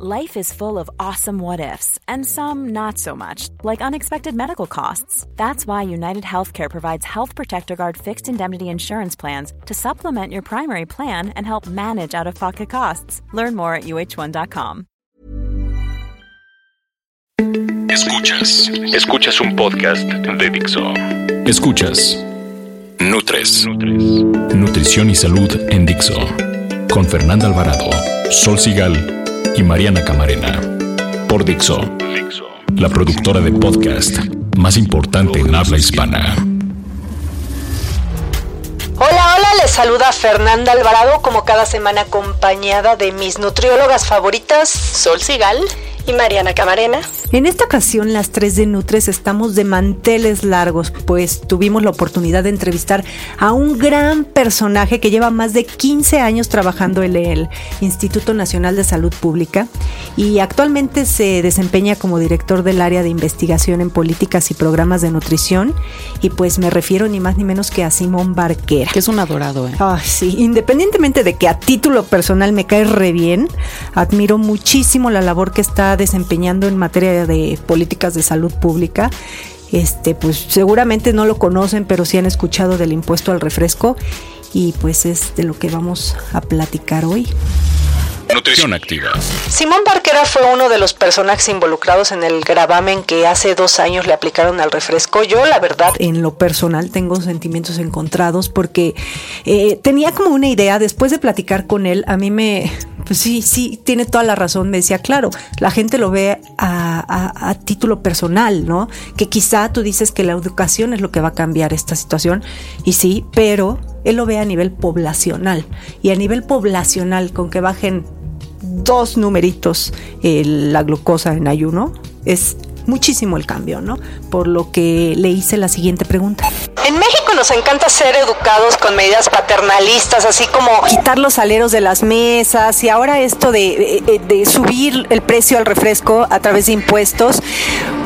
Life is full of awesome what ifs, and some not so much, like unexpected medical costs. That's why United Healthcare provides Health Protector Guard fixed indemnity insurance plans to supplement your primary plan and help manage out of pocket costs. Learn more at uh1.com. Escuchas. Escuchas un podcast de Dixo. Escuchas. Nutres. Nutrición y salud en Dixo. Con Fernanda Alvarado, Sol Sigal y Mariana Camarena. Por Dixo, la productora de podcast más importante en habla hispana. Hola, hola, les saluda Fernanda Alvarado como cada semana acompañada de mis nutriólogas favoritas, Sol Sigal y Mariana Camarena. En esta ocasión, las tres de Nutres estamos de manteles largos, pues tuvimos la oportunidad de entrevistar a un gran personaje que lleva más de 15 años trabajando en el Instituto Nacional de Salud Pública y actualmente se desempeña como director del área de investigación en políticas y programas de nutrición. Y pues me refiero ni más ni menos que a Simón Barquera. Que es un adorado, ¿eh? Ay, sí, independientemente de que a título personal me cae re bien, admiro muchísimo la labor que está desempeñando en materia de políticas de salud pública. Este, pues seguramente no lo conocen, pero sí han escuchado del impuesto al refresco y pues es de lo que vamos a platicar hoy. Nutrición activa. Simón Barquera fue uno de los personajes involucrados en el gravamen que hace dos años le aplicaron al refresco. Yo, la verdad, en lo personal tengo sentimientos encontrados porque eh, tenía como una idea, después de platicar con él, a mí me, pues sí, sí, tiene toda la razón. Me decía, claro, la gente lo ve a, a, título personal, ¿no? Que quizá tú dices que la educación es lo que va a cambiar esta situación, y sí, pero él lo ve a nivel poblacional. Y a nivel poblacional, con que bajen dos numeritos la glucosa en ayuno, es muchísimo el cambio, ¿no? Por lo que le hice la siguiente pregunta. En México nos encanta ser educados con medidas paternalistas, así como quitar los aleros de las mesas y ahora esto de, subir el precio al refresco a través de impuestos.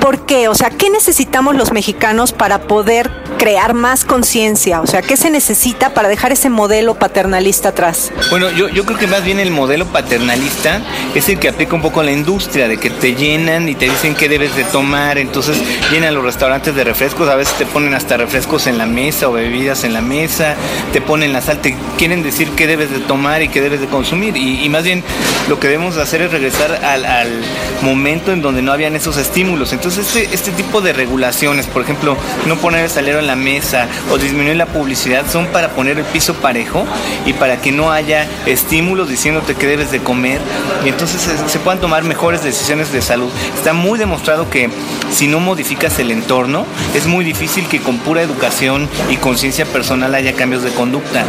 ¿Por qué? O sea, ¿qué necesitamos los mexicanos para poder crear más conciencia? O sea, ¿qué se necesita para dejar ese modelo paternalista atrás? Bueno, yo, yo creo que más bien el modelo paternalista es el que aplica un poco a la industria, de que te llenan y te dicen qué debes de tomar, entonces llenan los restaurantes de refrescos, a veces te ponen hasta refrescos en la mesa o bebidas en la mesa, te ponen la sal, te quieren decir qué debes de tomar y qué debes de consumir. Y, más bien lo que debemos hacer es regresar al, momento en donde no habían esos estímulos. Entonces este, este tipo de regulaciones, por ejemplo, no poner el salero en la mesa o disminuir la publicidad, son para poner el piso parejo y para que no haya estímulos diciéndote qué debes de comer y entonces se, se puedan tomar mejores decisiones de salud. Está muy demostrado que si no modificas el entorno, es muy difícil que con pura educación y conciencia personal haya cambios de conducta.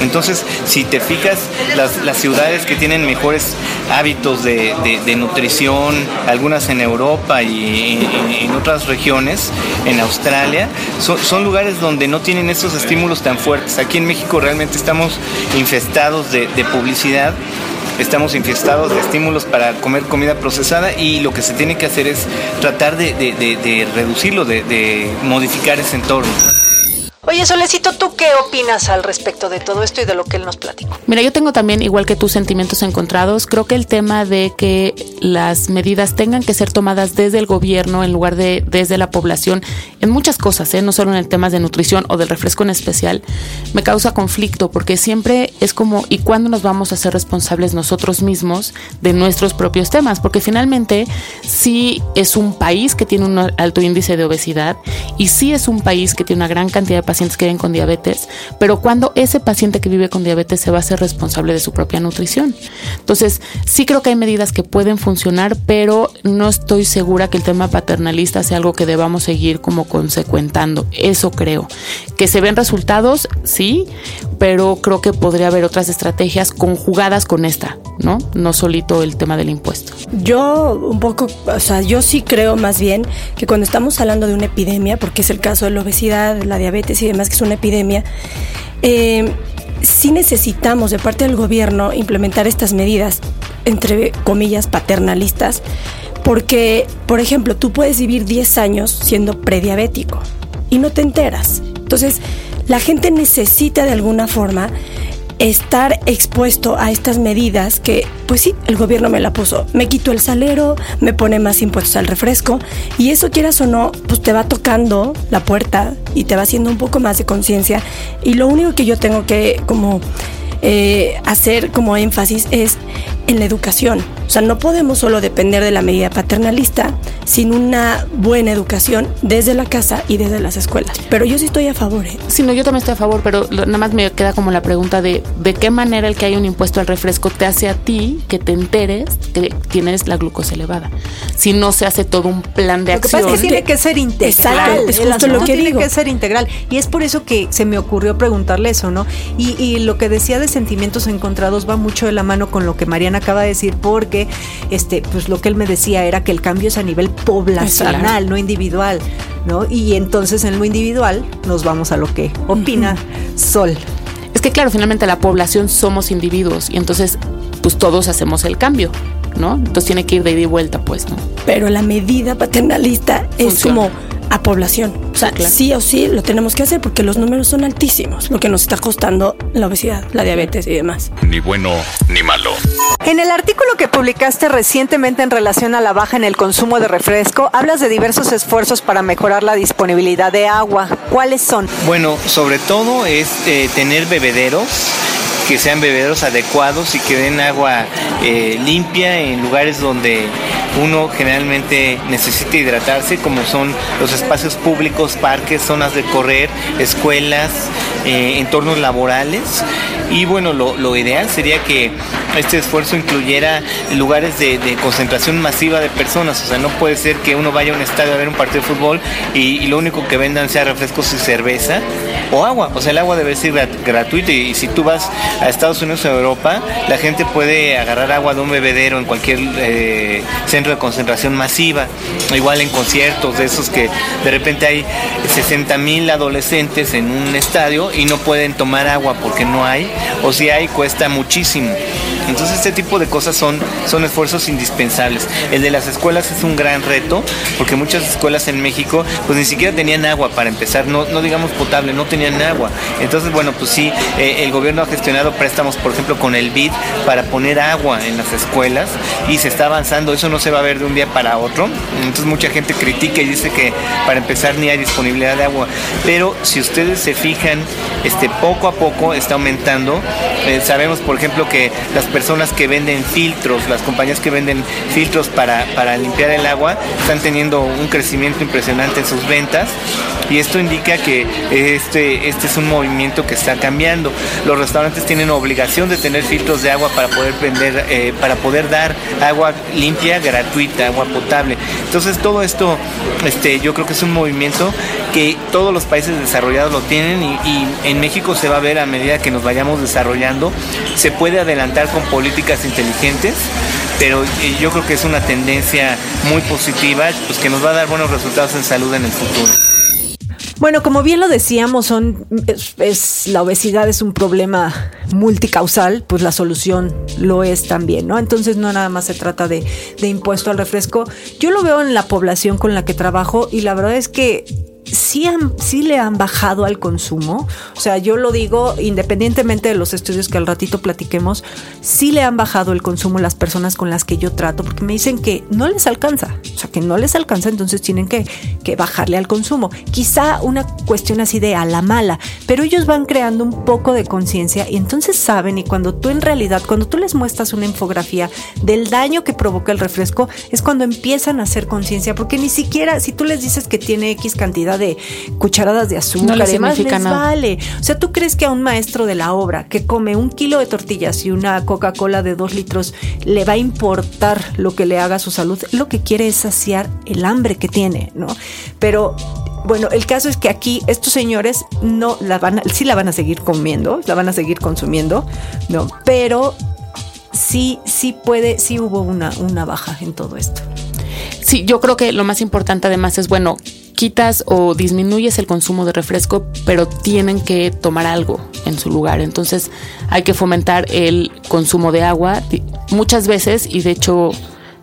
Entonces, si te fijas, las, ciudades que tienen mejores hábitos de, nutrición, algunas en Europa y, en otras regiones, en Australia, son, lugares donde no tienen esos estímulos tan fuertes. Aquí en México realmente estamos infestados de publicidad estamos infestados de estímulos para comer comida procesada y lo que se tiene que hacer es tratar de, reducirlo, de modificar ese entorno. Oye, Solecito, ¿tú qué opinas al respecto de todo esto y de lo que él nos platicó? Mira, yo tengo también, igual que tus sentimientos encontrados. Creo que el tema de que las medidas tengan que ser tomadas desde el gobierno en lugar de desde la población, en muchas cosas, ¿eh? no solo en el tema de nutrición o del refresco en especial, me causa conflicto porque siempre es como, ¿y cuándo nos vamos a hacer responsables nosotros mismos de nuestros propios temas? Porque finalmente sí es un país que tiene un alto índice de obesidad y sí es un país que tiene una gran cantidad de pacientes pacientes que viven con diabetes, pero cuando ese paciente que vive con diabetes se va a ser responsable de su propia nutrición. Entonces, sí creo que hay medidas que pueden funcionar, pero no estoy segura que el tema paternalista sea algo que debamos seguir como consecuentando. Eso creo. Que se ven resultados, sí, pero creo que podría haber otras estrategias conjugadas con esta, ¿no? No solito el tema del impuesto. Yo un poco, o sea, yo sí creo más bien que cuando estamos hablando de una epidemia, porque es el caso de la obesidad, la diabetes y y demás, que es una epidemia, eh, sí necesitamos de parte del gobierno implementar estas medidas, entre comillas, paternalistas, porque, por ejemplo, tú puedes vivir 10 años siendo prediabético y no te enteras. Entonces, la gente necesita de alguna forma estar expuesto a estas medidas que, pues sí, el gobierno me la puso. Me quito el salero, me pone más impuestos al refresco y eso quieras o no, pues te va tocando la puerta y te va haciendo un poco más de conciencia. Y lo único que yo tengo que como eh, hacer como énfasis es en la educación. O sea, no podemos solo depender de la medida paternalista sin una buena educación desde la casa y desde las escuelas. Pero yo sí estoy a favor. ¿eh? Sí, no, yo también estoy a favor, pero nada más me queda como la pregunta de de qué manera el que haya un impuesto al refresco te hace a ti que te enteres que tienes la glucosa elevada. Si no se hace todo un plan de acción. Lo que pasa es que tiene que ser integral. es justo lo que tiene que ser integral. Y es por eso que se me ocurrió preguntarle eso, ¿no? Y, y lo que decía de sentimientos encontrados va mucho de la mano con lo que Mariana acaba de decir, porque este, pues lo que él me decía era que el cambio es a nivel poblacional, no individual, ¿no? Y entonces en lo individual nos vamos a lo que opina Sol. Es que claro, finalmente la población somos individuos y entonces pues todos hacemos el cambio. ¿No? Entonces tiene que ir de ida y vuelta, pues, ¿no? Pero la medida paternalista es como a población. O sea, sí o sí lo tenemos que hacer porque los números son altísimos, lo que nos está costando la obesidad, la diabetes y demás. Ni bueno ni malo. En el artículo que publicaste recientemente en relación a la baja en el consumo de refresco, hablas de diversos esfuerzos para mejorar la disponibilidad de agua. ¿Cuáles son? Bueno, sobre todo es eh, tener bebederos que sean bebederos adecuados y que den agua eh, limpia en lugares donde uno generalmente necesita hidratarse, como son los espacios públicos, parques, zonas de correr, escuelas, eh, entornos laborales. Y bueno, lo, ideal sería que este esfuerzo incluyera lugares de, concentración masiva de personas. O sea, no puede ser que uno vaya a un estadio a ver un partido de fútbol y, lo único que vendan sea refrescos y cerveza o agua. O sea, el agua debe ser gratuita y, si tú vas a Estados Unidos o Europa, la gente puede agarrar agua de un bebedero en cualquier eh, centro de concentración masiva. Igual en conciertos de esos que de repente hay 60 mil adolescentes en un estadio y no pueden tomar agua porque no hay o si hay cuesta muchísimo. Entonces este tipo de cosas son, son esfuerzos indispensables. El de las escuelas es un gran reto porque muchas escuelas en México pues ni siquiera tenían agua para empezar, no, no digamos potable, no tenían agua. Entonces bueno pues sí, eh, el gobierno ha gestionado préstamos por ejemplo con el BID para poner agua en las escuelas y se está avanzando, eso no se va a ver de un día para otro. Entonces mucha gente critica y dice que para empezar ni hay disponibilidad de agua. Pero si ustedes se fijan, este, poco a poco está aumentando. Eh, sabemos por ejemplo que las que venden filtros, las compañías que venden filtros para, para limpiar el agua, están teniendo un crecimiento impresionante en sus ventas y esto indica que este, este es un movimiento que está cambiando. Los restaurantes tienen obligación de tener filtros de agua para poder vender, eh, para poder dar agua limpia, gratuita, agua potable. Entonces todo esto, este, yo creo que es un movimiento que todos los países desarrollados lo tienen y, y en México se va a ver a medida que nos vayamos desarrollando, se puede adelantar con políticas inteligentes, pero eh, yo creo que es una tendencia muy positiva, pues que nos va a dar buenos resultados en salud en el futuro. Bueno, como bien lo decíamos, son es, la obesidad es un problema multicausal, pues la solución lo es también, ¿no? Entonces no nada más se trata de, de impuesto al refresco. Yo lo veo en la población con la que trabajo y la verdad es que sí, han, sí le han bajado al consumo. O sea, yo lo digo independientemente de los estudios que al ratito platiquemos, sí le han bajado el consumo las personas con las que yo trato, porque me dicen que no les alcanza. O sea, que no les alcanza, entonces tienen que, que bajarle al consumo. Quizá una cuestión así de a la mala, pero ellos van creando un poco de conciencia y entonces saben, y cuando tú en realidad, cuando tú les muestras una infografía del daño que provoca el refresco, es cuando empiezan a hacer conciencia, porque ni siquiera si tú les dices que tiene X cantidad de cucharadas de azúcar, No les además les nada. vale. O sea, ¿tú crees que a un maestro de la obra que come un kilo de tortillas y una Coca-Cola de dos litros le va a importar lo que le haga a su salud? Lo que quiere es saciar el hambre que tiene, ¿no? Pero bueno, el caso es que aquí estos señores no la van a, sí la van a seguir comiendo, la van a seguir consumiendo, ¿no? Pero sí, sí puede, sí hubo una, una baja en todo esto. Sí, yo creo que lo más importante además es, bueno, quitas o disminuyes el consumo de refresco, pero tienen que tomar algo en su lugar. Entonces hay que fomentar el consumo de agua. Muchas veces, y de hecho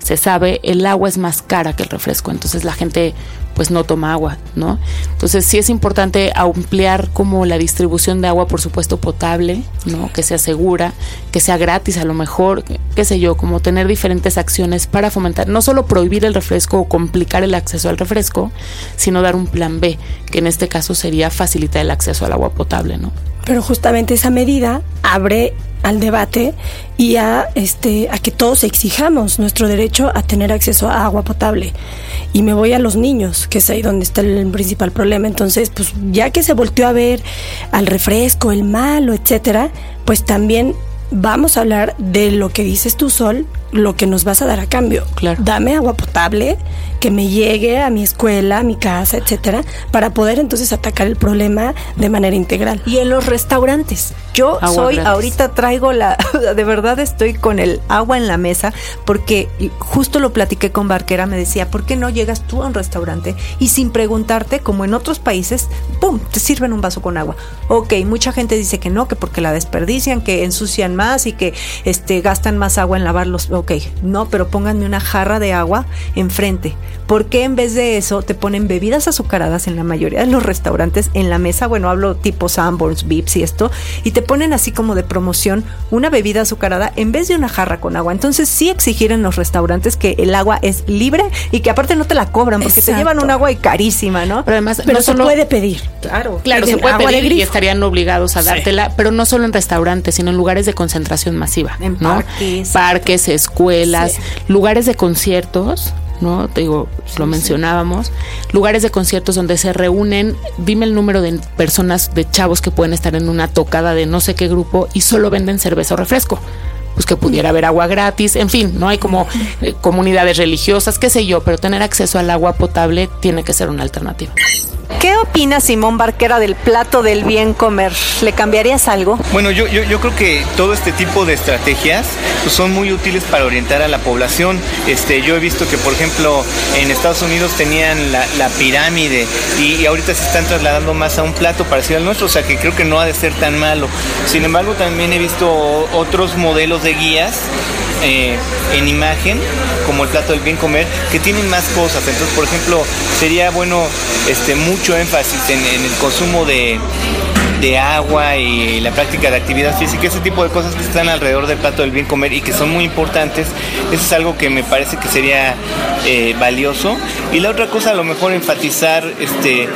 se sabe, el agua es más cara que el refresco, entonces la gente pues no toma agua, ¿no? Entonces sí es importante ampliar como la distribución de agua, por supuesto, potable, ¿no? Que sea segura, que sea gratis a lo mejor, qué sé yo, como tener diferentes acciones para fomentar, no solo prohibir el refresco o complicar el acceso al refresco, sino dar un plan B, que en este caso sería facilitar el acceso al agua potable, ¿no? Pero justamente esa medida abre al debate y a este a que todos exijamos nuestro derecho a tener acceso a agua potable. Y me voy a los niños, que es ahí donde está el principal problema. Entonces, pues ya que se volteó a ver al refresco, el malo, etcétera, pues también vamos a hablar de lo que dices tú, Sol, lo que nos vas a dar a cambio. Claro. Dame agua potable que me llegue a mi escuela, a mi casa, etcétera, para poder entonces atacar el problema de manera integral. Y en los restaurantes. Yo soy, ahorita traigo la, de verdad estoy con el agua en la mesa, porque justo lo platiqué con Barquera, me decía, ¿por qué no llegas tú a un restaurante y sin preguntarte, como en otros países, ¡pum!, te sirven un vaso con agua. Ok, mucha gente dice que no, que porque la desperdician, que ensucian más y que este, gastan más agua en lavar los ok, no, pero pónganme una jarra de agua enfrente. ¿Por qué en vez de eso te ponen bebidas azucaradas en la mayoría de los restaurantes en la mesa? Bueno, hablo tipo Sanborns, Vips y esto, y te ponen así como de promoción una bebida azucarada en vez de una jarra con agua. Entonces sí exigir en los restaurantes que el agua es libre y que aparte no te la cobran porque te llevan un agua y carísima, ¿no? Pero además pero no se puede pedir. Claro, claro, se puede pedir y estarían obligados a dártela, pero no solo en restaurantes, sino en lugares de concentración masiva, en parques, parques, escuelas, lugares de conciertos, ¿no? Te digo, lo mencionábamos, lugares de conciertos donde se reúnen, dime el número de personas, de chavos que pueden estar en una tocada de no sé qué grupo y solo venden cerveza o refresco. Pues que pudiera haber agua gratis, en fin, no hay como eh, comunidades religiosas, qué sé yo, pero tener acceso al agua potable tiene que ser una alternativa. ¿Qué opina Simón Barquera del plato del bien comer? ¿Le cambiarías algo? Bueno, yo, yo, yo creo que todo este tipo de estrategias pues, son muy útiles para orientar a la población. Este, yo he visto que, por ejemplo, en Estados Unidos tenían la, pirámide y, ahorita se están trasladando más a un plato parecido al nuestro, o sea que creo que no ha de ser tan malo. Sin embargo, también he visto otros modelos de guías eh, en imagen, como el plato del bien comer, que tienen más cosas. Entonces, por ejemplo, sería bueno este, mucho énfasis en, el consumo de, agua y la práctica de actividad física, ese tipo de cosas que están alrededor del plato del bien comer y que son muy importantes, eso es algo que me parece que sería eh, valioso. Y la otra cosa, a lo mejor enfatizar este,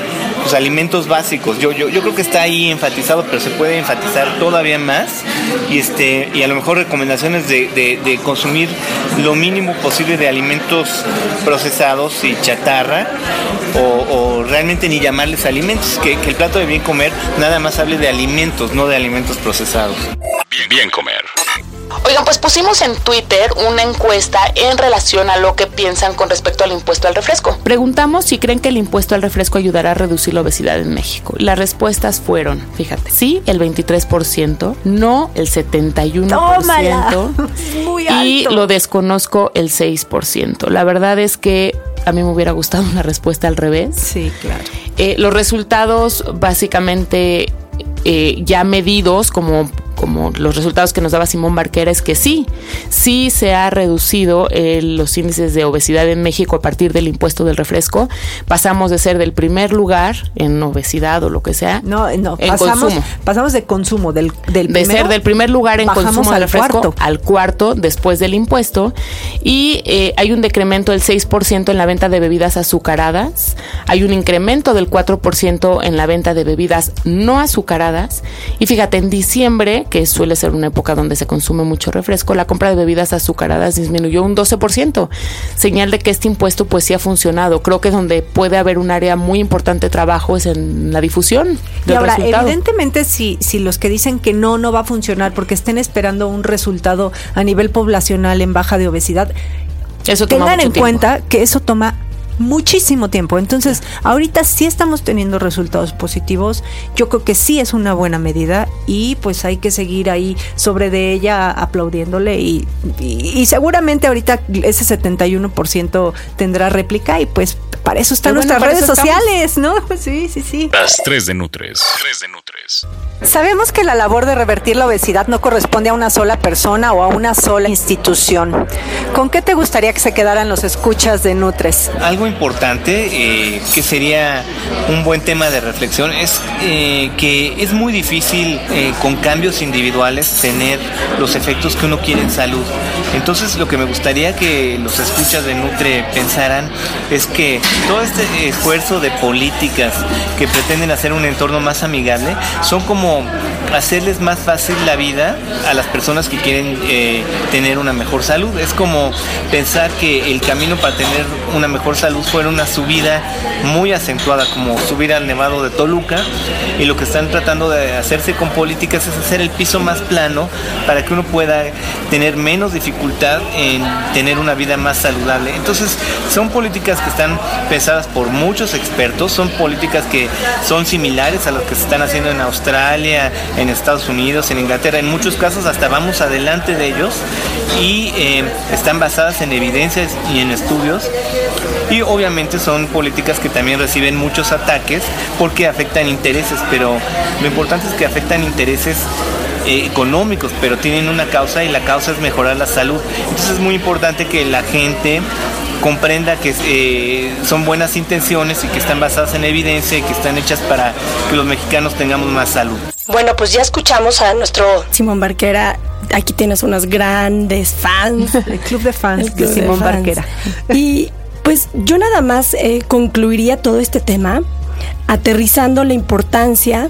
alimentos básicos. Yo, yo, yo creo que está ahí enfatizado, pero se puede enfatizar todavía más. Y, este, y a lo mejor recomendaciones de, de consumir lo mínimo posible de alimentos procesados y chatarra o, realmente ni llamarles alimentos, que, el plato de bien comer nada más hable de alimentos, no de alimentos procesados. Bien, bien comer. Oigan, pues pusimos en Twitter una encuesta en relación a lo que piensan con respecto al impuesto al refresco. Preguntamos si creen que el impuesto al refresco ayudará a reducir la obesidad en México. Las respuestas fueron, fíjate, sí, el 23%, no el 71%, Muy alto. y lo desconozco el 6%. La verdad es que a mí me hubiera gustado una respuesta al revés. Sí, claro. Eh, los resultados básicamente eh, ya medidos como como los resultados que nos daba Simón Barquera es que sí, sí se ha reducido eh, los índices de obesidad en México a partir del impuesto del refresco. Pasamos de ser del primer lugar en obesidad o lo que sea. No, no, pasamos, pasamos de consumo del, del de ser del primer lugar en consumo de refresco al cuarto después del impuesto y eh, hay un decremento del 6% en la venta de bebidas azucaradas, hay un incremento del 4% en la venta de bebidas no azucaradas y fíjate, en diciembre que suele ser una época donde se consume mucho refresco, la compra de bebidas azucaradas disminuyó un 12%, señal de que este impuesto pues sí ha funcionado. Creo que donde puede haber un área muy importante de trabajo es en la difusión. y ahora, evidentemente, si, si los que dicen que no, no va a funcionar porque estén esperando un resultado a nivel poblacional en baja de obesidad, eso tengan en cuenta que eso toma muchísimo tiempo. Entonces, ahorita sí estamos teniendo resultados positivos. Yo creo que sí es una buena medida y pues hay que seguir ahí sobre de ella aplaudiéndole y, y, seguramente ahorita ese 71% tendrá réplica y pues para eso están nuestras redes sociales, ¿no? Sí, sí, sí. Las tres de Nutres. Tres de Nutres. Sabemos que la labor de revertir la obesidad no corresponde a una sola persona o a una sola institución. ¿Con qué te gustaría que se quedaran los escuchas de Nutres? Algo importante eh, que sería un buen tema de reflexión es eh, que es muy difícil eh, con cambios individuales tener los efectos que uno quiere en salud. Entonces lo que me gustaría que los escuchas de Nutre pensaran es que todo este esfuerzo de políticas que pretenden hacer un entorno más amigable son como hacerles más fácil la vida a las personas que quieren tener una mejor salud. Es como pensar que el camino para tener una mejor salud fuera una subida muy acentuada, como subir al Nevado de Toluca, y lo que están tratando de hacerse con políticas es hacer el piso más plano para que uno pueda tener menos dificultad en tener una vida más saludable. Entonces, son políticas que están pensadas por muchos expertos, son políticas que son similares a las que se están haciendo en Australia, en Estados Unidos, en Inglaterra, en muchos casos hasta vamos adelante de ellos y eh, están basadas en evidencias y en estudios y obviamente son políticas que también reciben muchos ataques porque afectan intereses, pero lo importante es que afectan intereses eh, económicos, pero tienen una causa y la causa es mejorar la salud. Entonces es muy importante que la gente comprenda que eh, son buenas intenciones y que están basadas en evidencia y que están hechas para que los mexicanos tengamos más salud. Bueno, pues ya escuchamos a nuestro Simón Barquera. Aquí tienes unos grandes fans. El club de fans de Simón Barquera. Y pues yo nada más eh, concluiría todo este tema aterrizando la importancia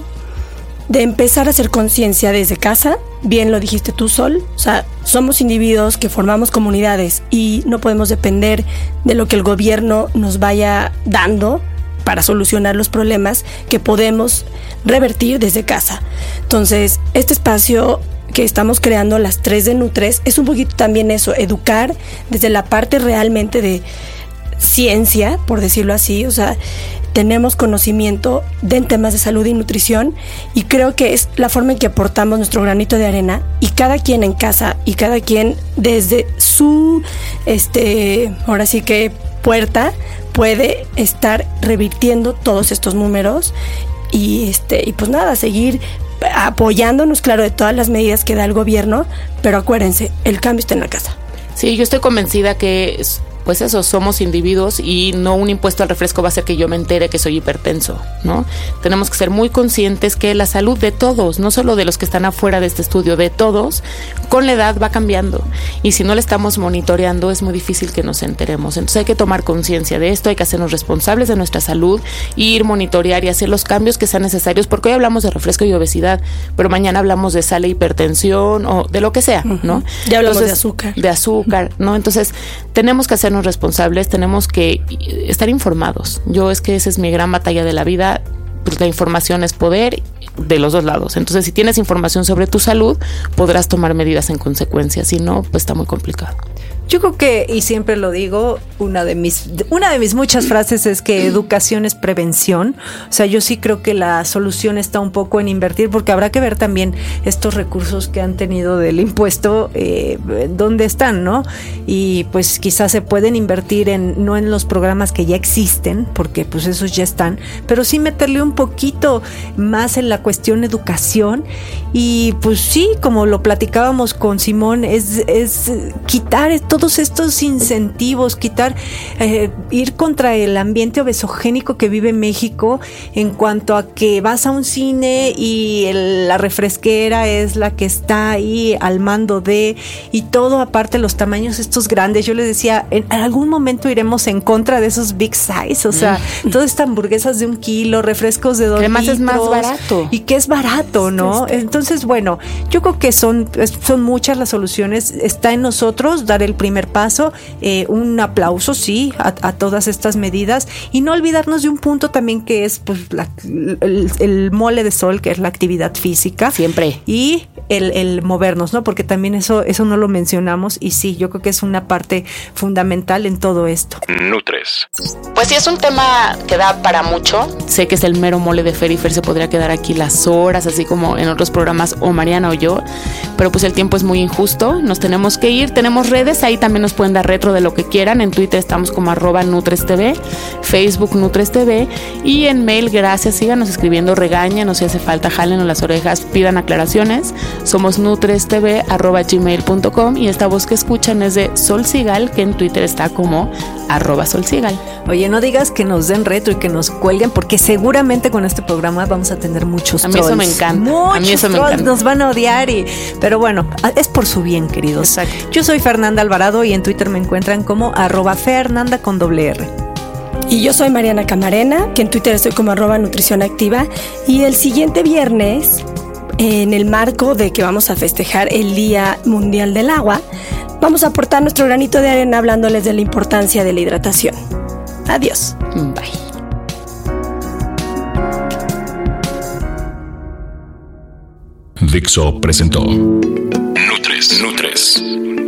de empezar a hacer conciencia desde casa, bien lo dijiste tú, Sol, o sea, somos individuos que formamos comunidades y no podemos depender de lo que el gobierno nos vaya dando para solucionar los problemas que podemos revertir desde casa. Entonces, este espacio que estamos creando las tres de Nutres es un poquito también eso, educar desde la parte realmente de ciencia, por decirlo así, o sea, tenemos conocimiento de temas de salud y nutrición y creo que es la forma en que aportamos nuestro granito de arena y cada quien en casa y cada quien desde su este ahora sí que puerta puede estar revirtiendo todos estos números y este y pues nada, seguir apoyándonos claro de todas las medidas que da el gobierno, pero acuérdense, el cambio está en la casa. Sí, yo estoy convencida que pues eso, somos individuos y no un impuesto al refresco va a hacer que yo me entere que soy hipertenso, ¿no? Tenemos que ser muy conscientes que la salud de todos, no solo de los que están afuera de este estudio, de todos, con la edad va cambiando. Y si no le estamos monitoreando, es muy difícil que nos enteremos. Entonces hay que tomar conciencia de esto, hay que hacernos responsables de nuestra salud, ir, monitorear y hacer los cambios que sean necesarios, porque hoy hablamos de refresco y obesidad, pero mañana hablamos de sal e hipertensión o de lo que sea, ¿no? Ya hablamos de azúcar. De azúcar, ¿no? Entonces tenemos que hacernos responsables, tenemos que estar informados. Yo es que esa es mi gran batalla de la vida. Pues la información es poder de los dos lados. Entonces, si tienes información sobre tu salud, podrás tomar medidas en consecuencia. Si no, pues está muy complicado. Yo creo que, y siempre lo digo, una de mis, una de mis muchas frases es que educación es prevención. O sea, yo sí creo que la solución está un poco en invertir, porque habrá que ver también estos recursos que han tenido del impuesto, eh, dónde están, ¿no? Y pues quizás se pueden invertir en, no en los programas que ya existen, porque pues esos ya están, pero sí meterle un poquito más en la cuestión educación. Y pues sí, como lo platicábamos con Simón, es, es quitar esto todos estos incentivos, quitar, eh, ir contra el ambiente obesogénico que vive México en cuanto a que vas a un cine y la refresquera es la que está ahí al mando de, y todo aparte los tamaños estos grandes. Yo les decía, en, algún momento iremos en contra de esos big size, o sea, mm. todas estas hamburguesas de un kilo, refrescos de dos Además es más barato. Y que es barato, ¿no? Entonces, bueno, yo creo que son, son muchas las soluciones. Está en nosotros dar el primer primer paso. Eh, un aplauso, sí, a, todas estas medidas. Y no olvidarnos de un punto también que es pues, el, mole de sol, que es la actividad física. Siempre. Y el, movernos, ¿no? Porque también eso, eso no lo mencionamos. Y sí, yo creo que es una parte fundamental en todo esto. Nutres. Pues sí, es un tema que da para mucho. Sé que es el mero mole de Fer y Fer se podría quedar aquí las horas, así como en otros programas, o Mariana o yo. Pero pues el tiempo es muy injusto. Nos tenemos que ir. Tenemos redes ahí también nos pueden dar retro de lo que quieran. En Twitter estamos como arroba NutresTV, Facebook NutresTV y en mail, gracias, síganos escribiendo, regañen, si hace falta, jalen las orejas, pidan aclaraciones. Somos nutrestv arroba gmail.com y esta voz que escuchan es de Sol Sigal, que en Twitter está como arroba Sol Sigal. Oye, no digas que nos den retro y que nos cuelguen, porque seguramente con este programa vamos a tener muchos A mí eso me encanta. a mí eso me encanta. Nos van a odiar y, pero bueno, es por su bien, queridos. Exacto. Yo soy Fernanda Alvarado y en Twitter me encuentran como arroba Fernanda con doble R. Y yo soy Mariana Camarena, que en Twitter estoy como arroba nutrición activa. Y el siguiente viernes, en el marco de que vamos a festejar el Día Mundial del Agua, vamos a aportar nuestro granito de arena hablándoles de la importancia de la hidratación. Adiós. Bye. Dixo presentó Nutres. Nutres.